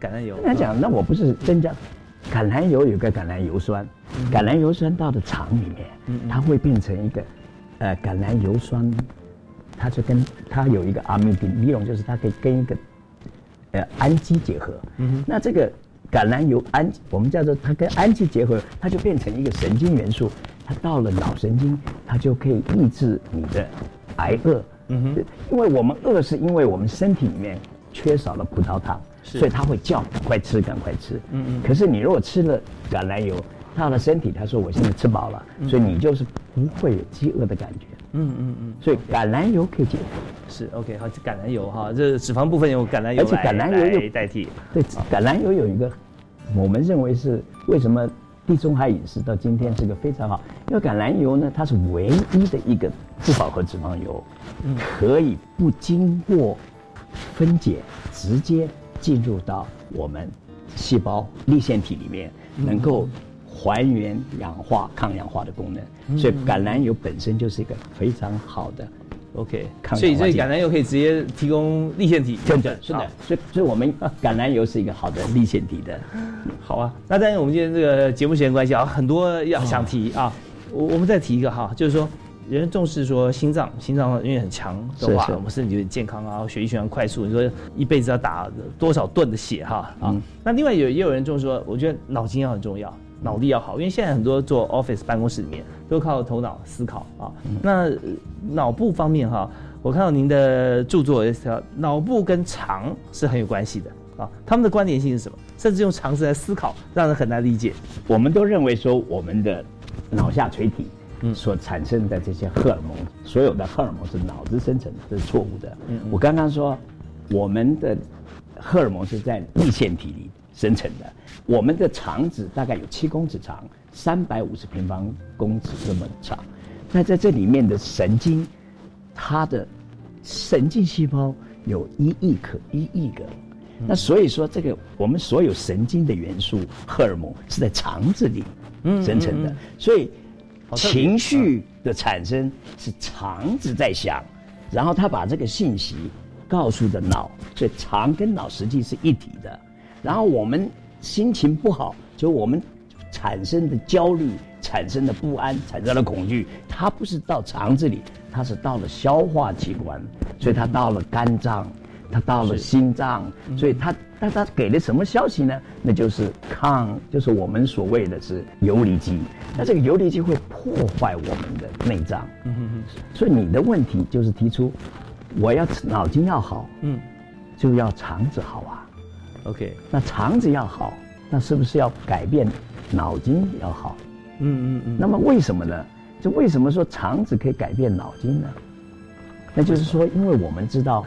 橄榄油。他讲，那我不是增加，橄榄油有个橄榄油酸，橄榄油酸到了肠里面，它会变成一个，呃，橄榄油酸，它就跟它有一个阿米丁尼龙，就是它可以跟一个，呃，氨基结合。嗯那这个。橄榄油氨，我们叫做它跟氨基结合，它就变成一个神经元素。它到了脑神经，它就可以抑制你的挨饿。嗯哼，因为我们饿是因为我们身体里面缺少了葡萄糖，所以它会叫赶快吃，赶快吃。嗯嗯。可是你如果吃了橄榄油，到了身体，他说我现在吃饱了，所以你就是不会有饥饿的感觉。嗯嗯嗯。所以橄榄油可以减肥。是 OK，好，橄榄油哈，这脂肪部分用橄榄油而且橄榄油代替。对，橄榄油有一个，我们认为是为什么地中海饮食到今天是个非常好，因为橄榄油呢，它是唯一的一个不饱和脂肪油，可以不经过分解，直接进入到我们细胞立腺体里面，能够还原氧化、抗氧化的功能。所以橄榄油本身就是一个非常好的。OK，所以这橄榄油可以直接提供立腺体，真的，是的。所以，所以我们橄榄油是一个好的立腺体的。好啊，那但是我们今天这个节目时间关系啊，很多要想提啊，我我们再提一个哈，就是说，人重视说心脏，心脏因为很强的话，我们身体就很健康啊，血液循环快速。你说一辈子要打多少顿的血哈啊？那另外有也有人重视说，我觉得脑筋要很重要。脑力要好，因为现在很多做 office 办公室里面都靠头脑思考啊。那脑部方面哈，我看到您的著作也是，脑部跟肠是很有关系的啊。他们的关联性是什么？甚至用常识来思考，让人很难理解。我们都认为说，我们的脑下垂体所产生的这些荷尔蒙，所有的荷尔蒙是脑子生成的，这是错误的。嗯我刚刚说，我们的荷尔蒙是在立腺体里。生成的，我们的肠子大概有七公尺长，三百五十平方公尺这么长。那在这里面的神经，它的神经细胞有一亿颗，一亿个。那所以说，这个我们所有神经的元素、荷尔蒙是在肠子里生成的。所以，情绪的产生是肠子在想，然后他把这个信息告诉的脑，所以肠跟脑实际是一体的。然后我们心情不好，就我们产生的焦虑、产生的不安、产生的恐惧，它不是到肠子里，它是到了消化器官，所以它到了肝脏，它到了心脏，所以它，但它给了什么消息呢？那就是抗，就是我们所谓的是游离基。那这个游离基会破坏我们的内脏。嗯哼哼。所以你的问题就是提出，我要脑筋要好，嗯，就要肠子好啊。OK，那肠子要好，那是不是要改变脑筋要好？嗯嗯嗯。那么为什么呢？就为什么说肠子可以改变脑筋呢？那就是说，因为我们知道，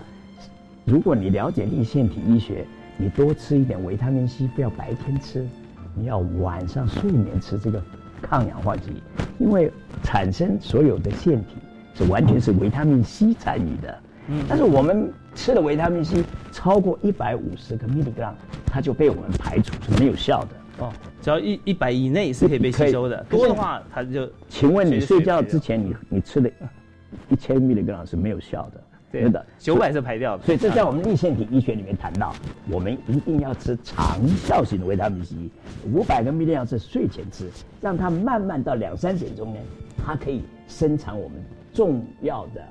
如果你了解立腺体医学，你多吃一点维他命 C，不要白天吃，你要晚上睡眠吃这个抗氧化剂，因为产生所有的腺体是完全是维他命 C 参与的。嗯。但是我们。吃的维他命 C 超过一百五十个 milligram，它就被我们排除是没有效的哦。只要一一百以内是可以被吸收的，多的话它就。请问你睡觉之前你你吃的，一千 milligram 是没有效的，真的九百是排掉的。所以这在我们立腺体医学里面谈到，我们一定要吃长效型的维他命 C，五百个 milligram 是睡前吃，让它慢慢到两三点钟呢，它可以生产我们重要的。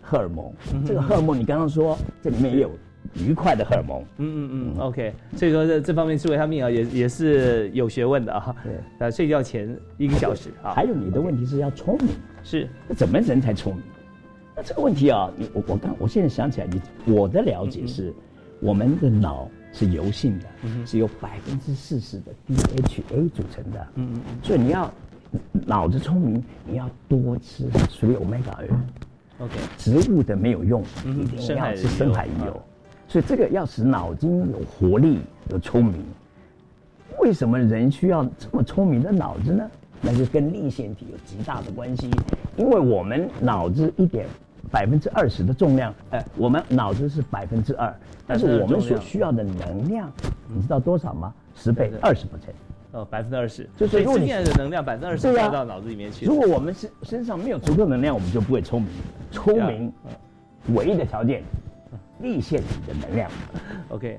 荷尔蒙，这个荷尔蒙你刚刚说这里面也有愉快的荷尔蒙，嗯嗯嗯，OK，所以说这这方面吃维他命啊也也是有学问的啊。对，呃，睡觉前一个小时啊。还有你的问题是要聪明，是那怎么人才聪明？那这个问题啊，你我我刚我现在想起来，你我的了解是，我们的脑是油性的，是由百分之四十的 DHA 组成的，嗯嗯，所以你要脑子聪明，你要多吃属于 omega 二。OK，植物的没有用，一定要是深海鱼油，所以这个要使脑筋有活力、有聪明。为什么人需要这么聪明的脑子呢？那就跟立腺体有极大的关系。因为我们脑子一点百分之二十的重量，哎，我们脑子是百分之二，但是我们所需要的能量，你知道多少吗？十倍，二十 percent。哦，百分之二十，就是如果你的能量百分之二十带到脑子里面去。如果我们身身上没有足够能量，我们就不会聪明。聪明唯一的条件，立腺体的能量。OK。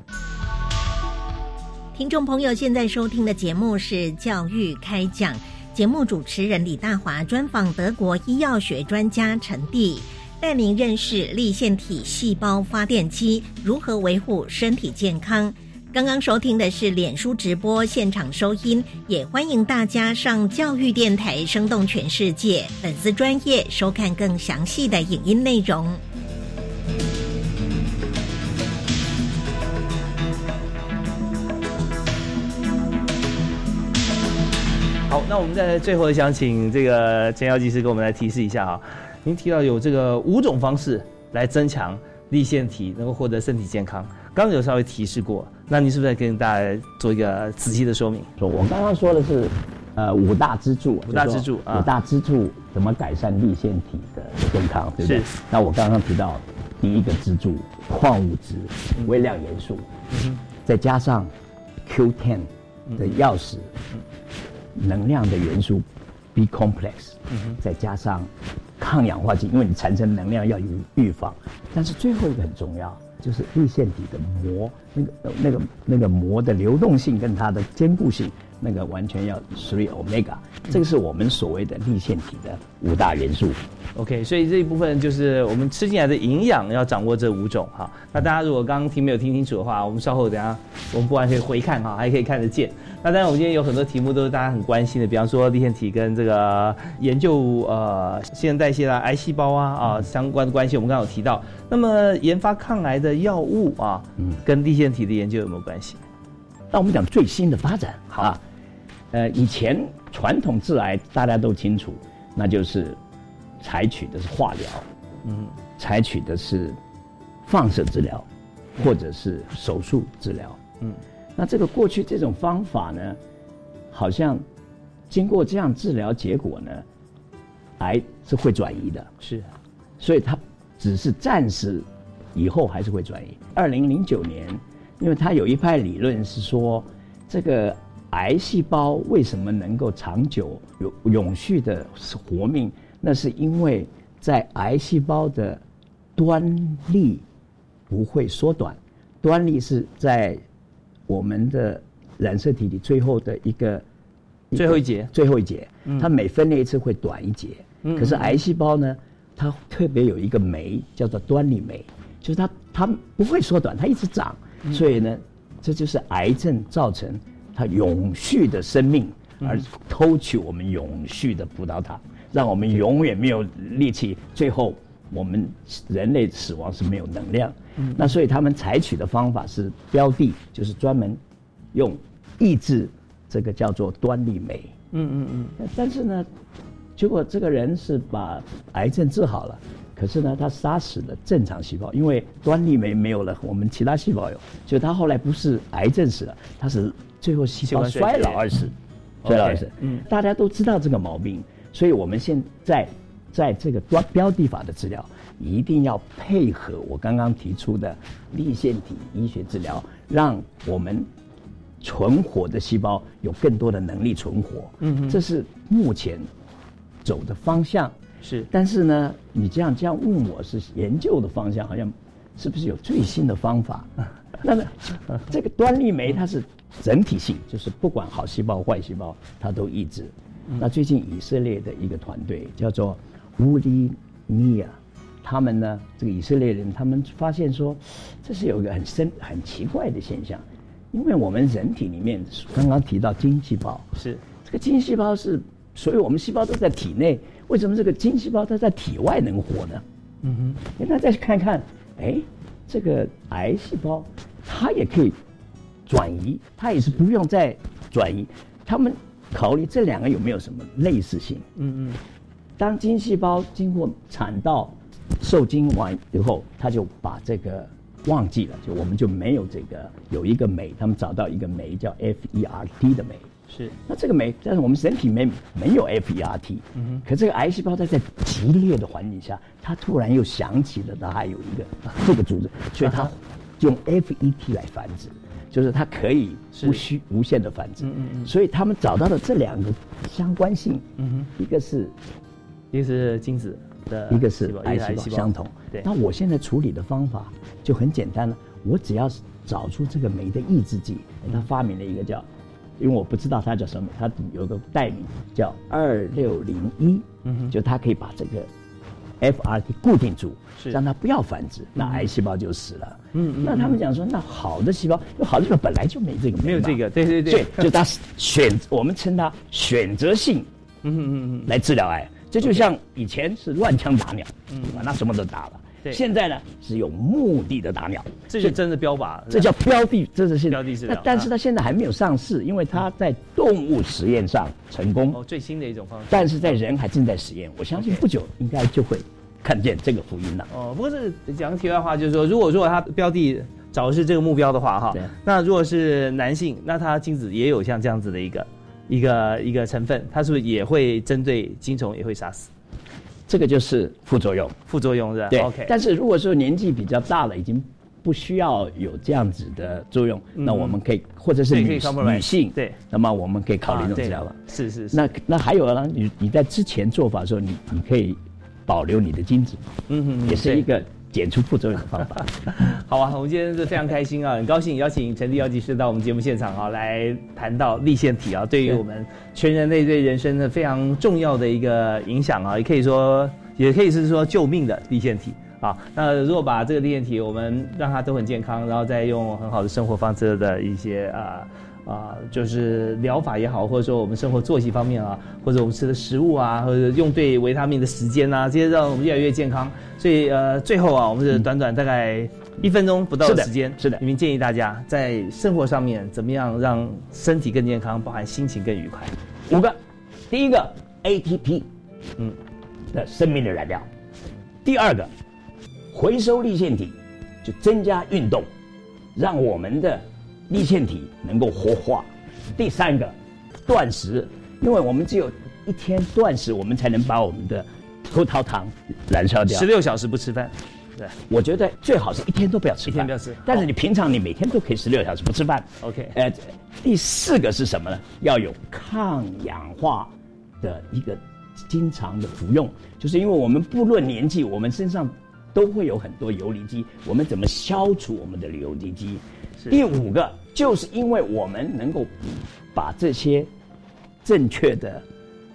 听众朋友，现在收听的节目是《教育开讲》，节目主持人李大华专访德国医药学专家陈蒂，带您认识立腺体细胞发电机如何维护身体健康。刚刚收听的是脸书直播现场收音，也欢迎大家上教育电台生动全世界粉丝专业收看更详细的影音内容。好，那我们在最后想请这个陈耀技师给我们来提示一下哈，您提到有这个五种方式来增强立腺体，能够获得身体健康，刚刚有稍微提示过。那你是不是跟大家做一个仔细的说明？说我刚刚说的是，呃，五大支柱，五大支柱啊，五大支柱怎么改善立腺体的健康，对不对？是。那我刚刚提到第一个支柱，矿物质、微量元素，再加上 Q10 的钥匙，能量的元素 B complex，再加上抗氧化剂，因为你产生能量要预预防。但是最后一个很重要。就是立腺体的膜，那个那个那个膜的流动性跟它的坚固性，那个完全要 three omega，这个是我们所谓的立腺体的五大元素。OK，所以这一部分就是我们吃进来的营养要掌握这五种哈。那大家如果刚刚听没有听清楚的话，我们稍后等下我们不完可以回看哈，还可以看得见。那当然，我们今天有很多题目都是大家很关心的，比方说立腺体跟这个研究呃新陈代谢啦、癌细胞啊啊相关的关系，我们刚刚有提到。那么研发抗癌的药物啊，嗯，跟立腺体的研究有没有关系？那我们讲最新的发展，好，呃，以前传统致癌大家都清楚，那就是采取的是化疗，嗯，采取的是放射治疗，或者是手术治疗，嗯。那这个过去这种方法呢，好像经过这样治疗结果呢，癌是会转移的，是，所以它只是暂时，以后还是会转移。二零零九年，因为它有一派理论是说，这个癌细胞为什么能够长久永永续的活命，那是因为在癌细胞的端粒不会缩短，端粒是在。我们的染色体里最后的一个最后一节，最后一节，它每分裂一次会短一节。可是癌细胞呢，它特别有一个酶叫做端粒酶，就是它它不会缩短，它一直长。所以呢，这就是癌症造成它永续的生命，而偷取我们永续的葡萄糖，让我们永远没有力气，最后我们人类死亡是没有能量。那所以他们采取的方法是标的，就是专门用抑制这个叫做端粒酶。嗯嗯嗯。但是呢，结果这个人是把癌症治好了，可是呢，他杀死了正常细胞，因为端粒酶没有了，我们其他细胞有。就他后来不是癌症死了，他是最后细胞衰老而死。衰老而死。嗯。大家都知道这个毛病，所以我们现在在这个标标的法的治疗。一定要配合我刚刚提出的立腺体医学治疗，让我们存活的细胞有更多的能力存活。嗯，这是目前走的方向。是，但是呢，你这样这样问我是研究的方向，好像是不是有最新的方法？那么这个端粒酶它是整体性，就是不管好细胞坏细胞它都抑制。那最近以色列的一个团队叫做乌利尼亚。他们呢，这个以色列人，他们发现说，这是有一个很深、很奇怪的现象，因为我们人体里面刚刚提到精细胞，是这个精细胞是，所以我们细胞都在体内，为什么这个精细胞它在体外能活呢？嗯哼，那再去看看，哎，这个癌细胞它也可以转移，它也是不用再转移，他们考虑这两个有没有什么类似性？嗯嗯，当精细胞经过产道。受精完以后，他就把这个忘记了，就我们就没有这个有一个酶，他们找到一个酶叫 FERT 的酶。是，那这个酶，但是我们人体没没有 FERT。嗯哼。可这个癌细胞在在激烈的环境下，它突然又想起了它还有一个这个组织，所以它用 FET 来繁殖，就是它可以无需无限的繁殖。嗯嗯嗯。所以他们找到了这两个相关性。嗯哼。一个是，一个是精子的。一个是癌细胞相同，对那我现在处理的方法就很简单了，我只要找出这个酶的抑制剂，他发明了一个叫，因为我不知道它叫什么，它有个代名叫二六零一，嗯就它可以把这个 FRT 固定住，是。让它不要繁殖，那癌细胞就死了。嗯嗯，那他们讲说，那好的细胞，好的细胞本来就没这个，没有这个，对对对，就它选，我们称它选择性，嗯嗯嗯，来治疗癌。这就像以前是乱枪打鸟，嗯，那什么都打了。对，现在呢是有目的的打鸟，这就真的标靶，这叫标的，这是现标的治疗。但是它现在还没有上市，因为它在动物实验上成功。哦，最新的一种方式。但是在人还正在实验，我相信不久应该就会看见这个福音了。哦，不过是讲题外话，就是说，如果说它标的。找的是这个目标的话哈对，那如果是男性，那他精子也有像这样子的一个一个一个成分，它是不是也会针对精虫也会杀死？这个就是副作用。副作用是吧？对？OK，但是如果说年纪比较大了，已经不需要有这样子的作用，嗯。那我们可以或者是女女性，对，那么我们可以考虑这种治疗了。是是是，那那还有呢，你你在之前做法的时候，你你可以保留你的精子，嗯哼也是一个减除副作用的方法。好啊，我们今天是非常开心啊，很高兴邀请陈立药剂师到我们节目现场啊，来谈到立腺体啊，对于我们全人类对人生的非常重要的一个影响啊，也可以说，也可以是说救命的立腺体啊。那如果把这个立腺体，我们让它都很健康，然后再用很好的生活方式的一些啊。啊，就是疗法也好，或者说我们生活作息方面啊，或者我们吃的食物啊，或者用对维他命的时间啊，这些让我们越来越健康。所以呃，最后啊，我们是短短大概一分钟不到的的时间，是的你们建议大家在生活上面怎么样让身体更健康，包含心情更愉快。五个，第一个 ATP，嗯，的生命的燃料；第二个，回收立腺体，就增加运动，让我们的立腺体能够活化；第三个，断食，因为我们只有一天断食，我们才能把我们的葡萄糖燃烧掉十。六小时不吃饭，对我觉得最好是一天都不要吃饭，一天不要吃但是你平常你每天都可以十六小时不吃饭。，OK，呃，第四个是什么呢？要有抗氧化的一个经常的服用，就是因为我们不论年纪，我们身上都会有很多游离基，我们怎么消除我们的游离基？第五个就是因为我们能够把这些正确的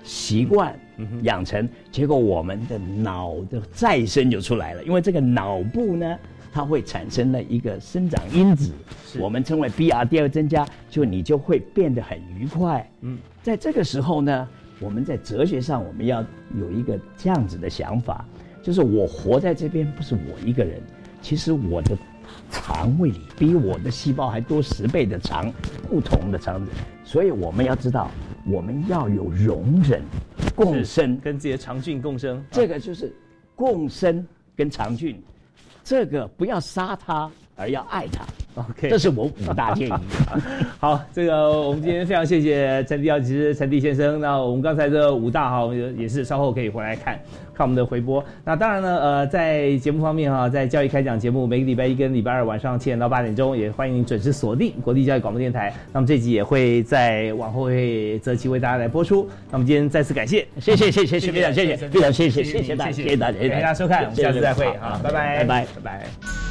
习惯养成，结果我们的脑的再生就出来了。因为这个脑部呢，它会产生了一个生长因子，我们称为 BRD 增加，就你就会变得很愉快。嗯，在这个时候呢，我们在哲学上我们要有一个这样子的想法，就是我活在这边不是我一个人，其实我的肠胃里比我的细胞还多十倍的肠，不同的肠子，所以我们要知道，我们要有容忍、共生，跟自己的肠菌共生，这个就是共生跟肠菌，这个不要杀它，而要爱它。OK，这是我五大建议。好，这个我们今天非常谢谢陈迪药剂师陈迪先生。那我们刚才这五大哈，我们也是稍后可以回来看看我们的回播。那当然呢，呃，在节目方面哈，在教育开讲节目，每个礼拜一跟礼拜二晚上七点到八点钟，也欢迎您准时锁定国立教育广播电台。那么这集也会在往后会择期为大家来播出。那么今天再次感谢，谢谢谢谢谢非常谢谢非常谢谢谢谢谢大家谢谢谢大家谢谢大家收看，我们下次再会好好，拜拜拜拜拜拜。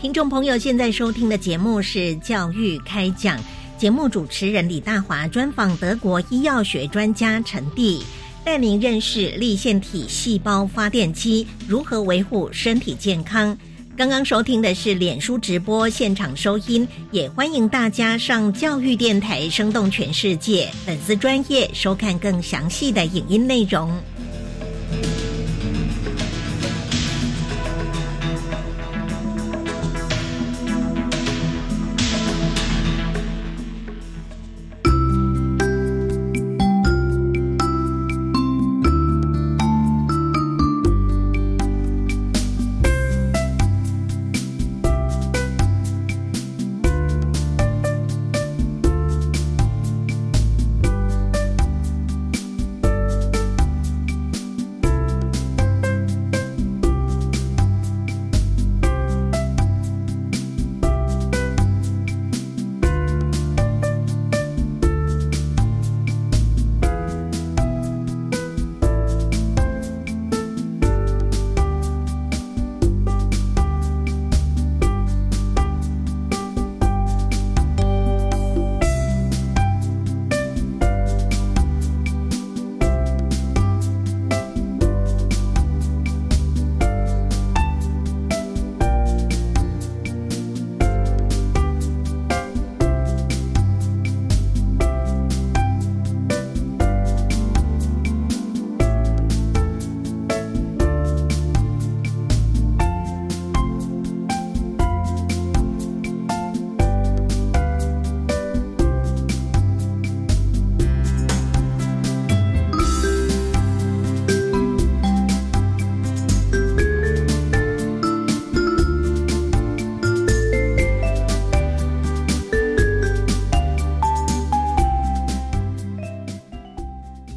听众朋友，现在收听的节目是《教育开讲》，节目主持人李大华专访德国医药学专家陈蒂，带您认识立腺体细胞发电机如何维护身体健康。刚刚收听的是脸书直播现场收音，也欢迎大家上教育电台生动全世界粉丝专业收看更详细的影音内容。